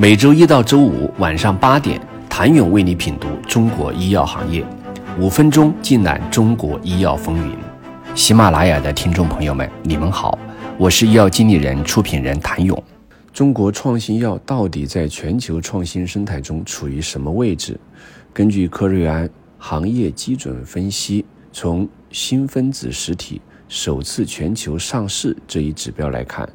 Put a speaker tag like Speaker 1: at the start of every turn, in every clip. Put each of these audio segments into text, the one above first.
Speaker 1: 每周一到周五晚上八点，谭勇为你品读中国医药行业，五分钟尽览中国医药风云。喜马拉雅的听众朋友们，你们好，我是医药经理人、出品人谭勇。中国创新药到底在全球创新生态中处于什么位置？根据科瑞安行业基准分析，从新分子实体首次全球上市这一指标来看，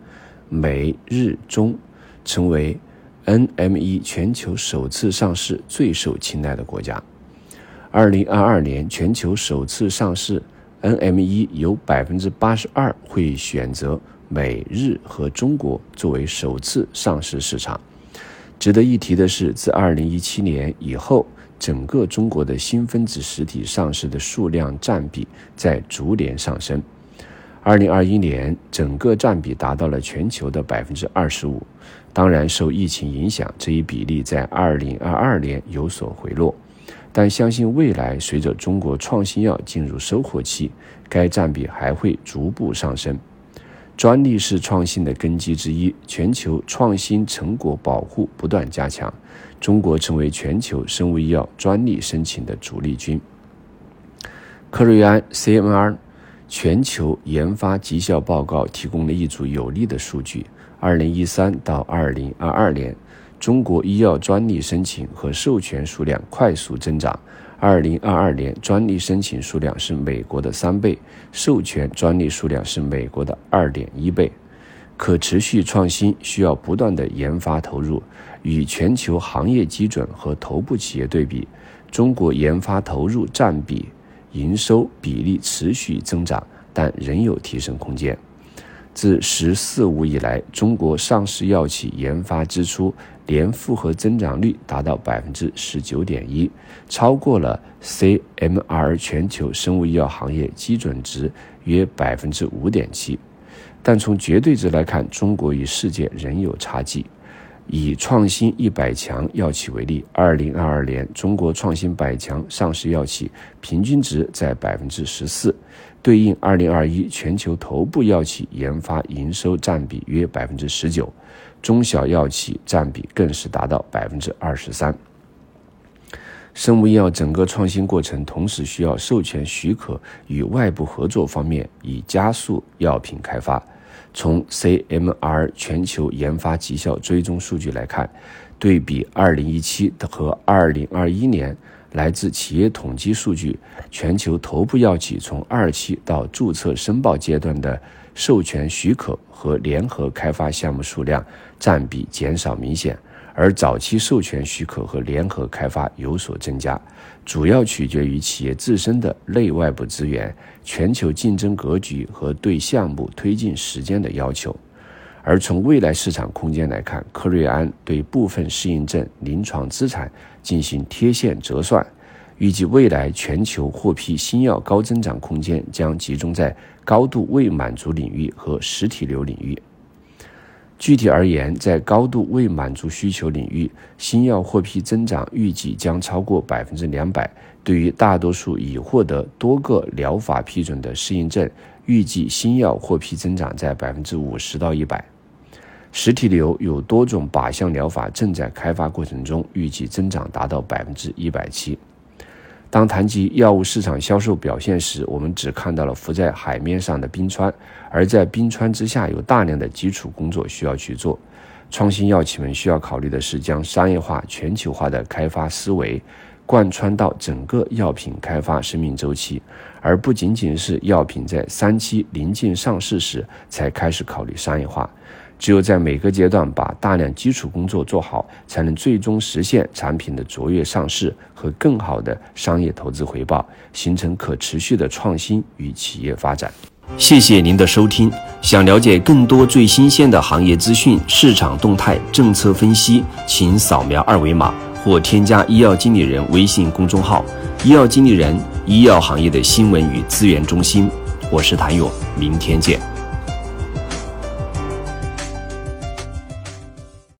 Speaker 1: 美日中成为。NME 全球首次上市最受青睐的国家。二零二二年全球首次上市，NME 有百分之八十二会选择美日和中国作为首次上市市场。值得一提的是，自二零一七年以后，整个中国的新分子实体上市的数量占比在逐年上升。二零二一年，整个占比达到了全球的百分之二十五。当然，受疫情影响，这一比例在二零二二年有所回落。但相信未来，随着中国创新药进入收获期，该占比还会逐步上升。专利是创新的根基之一，全球创新成果保护不断加强，中国成为全球生物医药专利申请的主力军。科瑞安 CMR。全球研发绩效报告提供了一组有力的数据：二零一三到二零二二年，中国医药专利申请和授权数量快速增长。二零二二年，专利申请数量是美国的三倍，授权专利数量是美国的二点一倍。可持续创新需要不断的研发投入，与全球行业基准和头部企业对比，中国研发投入占比。营收比例持续增长，但仍有提升空间。自“十四五”以来，中国上市药企研发支出年复合增长率达到百分之十九点一，超过了 CMR 全球生物医药行业基准值约百分之五点七。但从绝对值来看，中国与世界仍有差距。以创新一百强药企为例，二零二二年中国创新百强上市药企平均值在百分之十四，对应二零二一全球头部药企研发营收占比约百分之十九，中小药企占比更是达到百分之二十三。生物医药整个创新过程同时需要授权许可与外部合作方面，以加速药品开发。从 CMR 全球研发绩效追踪数据来看，对比2017和2021年，来自企业统计数据，全球头部药企从二期到注册申报阶段的授权许可和联合开发项目数量占比减少明显。而早期授权许可和联合开发有所增加，主要取决于企业自身的内外部资源、全球竞争格局和对项目推进时间的要求。而从未来市场空间来看，科瑞安对部分适应症临床资产进行贴现折算，预计未来全球获批新药高增长空间将集中在高度未满足领域和实体瘤领域。具体而言，在高度未满足需求领域，新药获批增长预计将超过百分之两百。对于大多数已获得多个疗法批准的适应症，预计新药获批增长在百分之五十到一百。实体瘤有多种靶向疗法正在开发过程中，预计增长达到百分之一百七。当谈及药物市场销售表现时，我们只看到了浮在海面上的冰川，而在冰川之下有大量的基础工作需要去做。创新药企们需要考虑的是，将商业化、全球化的开发思维贯穿到整个药品开发生命周期，而不仅仅是药品在三期临近上市时才开始考虑商业化。只有在每个阶段把大量基础工作做好，才能最终实现产品的卓越上市和更好的商业投资回报，形成可持续的创新与企业发展。谢谢您的收听。想了解更多最新鲜的行业资讯、市场动态、政策分析，请扫描二维码或添加医药经理人微信公众号“医药经理人”——医药行业的新闻与资源中心。我是谭勇，明天见。